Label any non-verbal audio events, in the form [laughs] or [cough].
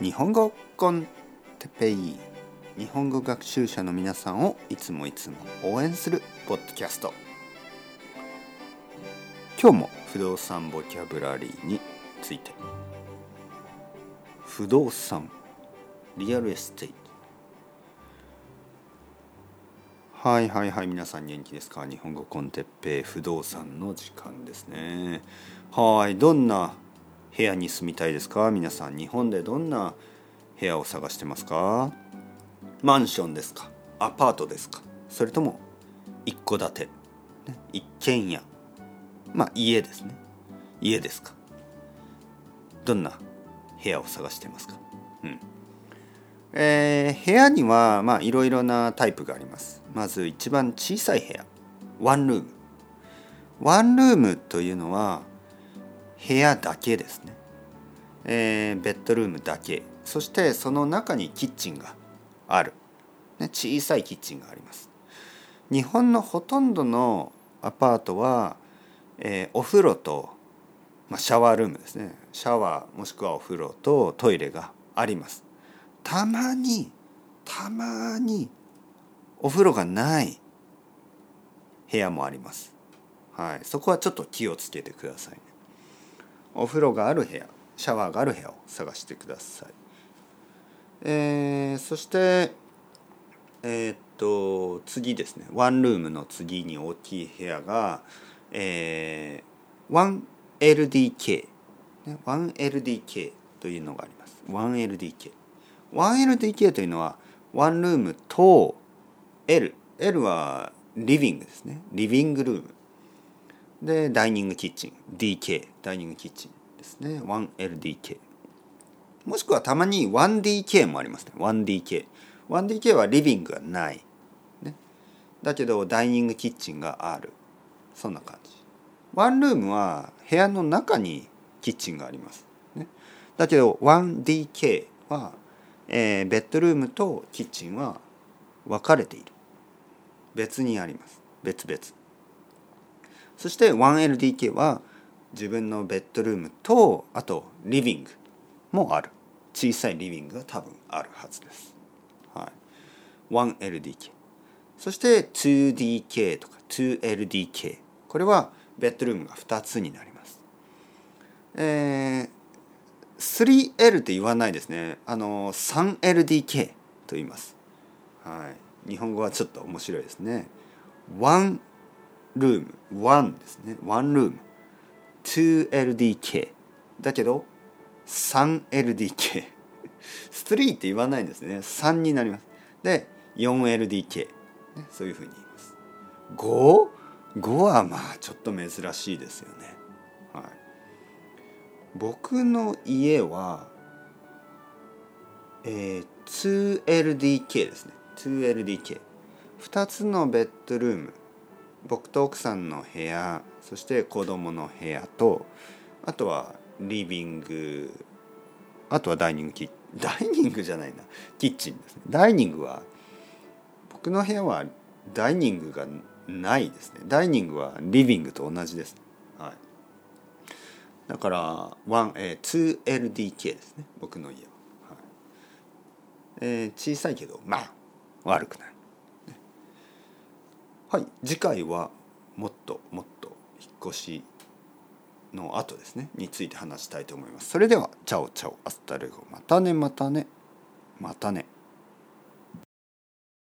日本語コンテペイ。日本語学習者の皆さんをいつもいつも応援するポッドキャスト。今日も不動産ボキャブラリーについて。不動産。リアルエステイト。はいはいはい。皆さん元気ですか？日本語コンテッペイ。不動産の時間ですね。はい。どんな部屋に住みたいですか？皆さん日本でどんな部屋を探してますか？マンションですか？アパートですか？それとも一戸建て？一軒家？まあ家ですね。家ですか？どんな部屋を探してますか？うん。えー、部屋にはまあいろいろなタイプがあります。まず一番小さい部屋。ワンルーム。ワンルームというのは部屋だけですね、えー、ベッドルームだけ。そしてその中にキッチンがある、ね、小さいキッチンがあります。日本のほとんどのアパートは、えー、お風呂と、まあ、シャワールームですね。シャワーもしくはお風呂とトイレがあります。たまにたまにお風呂がない部屋もあります。はい、そこはちょっと気をつけてくださいね。お風呂がある部屋シャワーがある部屋を探してください。えー、そしてえー、っと次ですね。ワンルームの次に大きい部屋が、えー、1LDK、1LDK というのがあります。1LDK。1LDK というのはワンルームと L L はリビングですね。リビングルーム。でダイニングキッチン。DK ダイニングキッチンですね。1LDK もしくはたまに 1DK もありますね。1DK 1DK はリビングがない、ね、だけどダイニングキッチンがある。そんな感じ。ワンルームは部屋の中にキッチンがあります、ね、だけど 1DK は、えー、ベッドルームとキッチンは分かれている。別にあります。別々。そして 1LDK は自分のベッドルームとあとリビングもある。小さいリビングが多分あるはずです、はい、1LDK そして 2DK とか 2LDK これはベッドルームが2つになります。えー、3L って言わないですね。あの 3LDK と言います。はい。日本語はちょっと面白いですね。1ルーム1ですね。1ルーム 2LDK だけど 3LDK 3 [laughs] って言わないんですね。3になります。で 4LDK、ね、そういうふうに言います。5? 5はまあちょっと珍しいですよね、はい、僕の家はえー、2LDK ですね。2LDK2 つのベッドルーム。僕と奥さんの部屋そして子供の部屋とあとはリビングあとはダイニングキ [laughs] ダイニングじゃないな。キッチンですね。ダイニングは僕の部屋はダイニングがないですね。ダイニングはリビングと同じです、はい、だから、え、2LDK ですね。僕の家は、はい。えー、小さいけどまあ悪くない、はい。次回はもっともっと引っ越しの後ですね。について話したいと思います。それでは Ciao ciao。 Hasta luego。またねまたね。またね。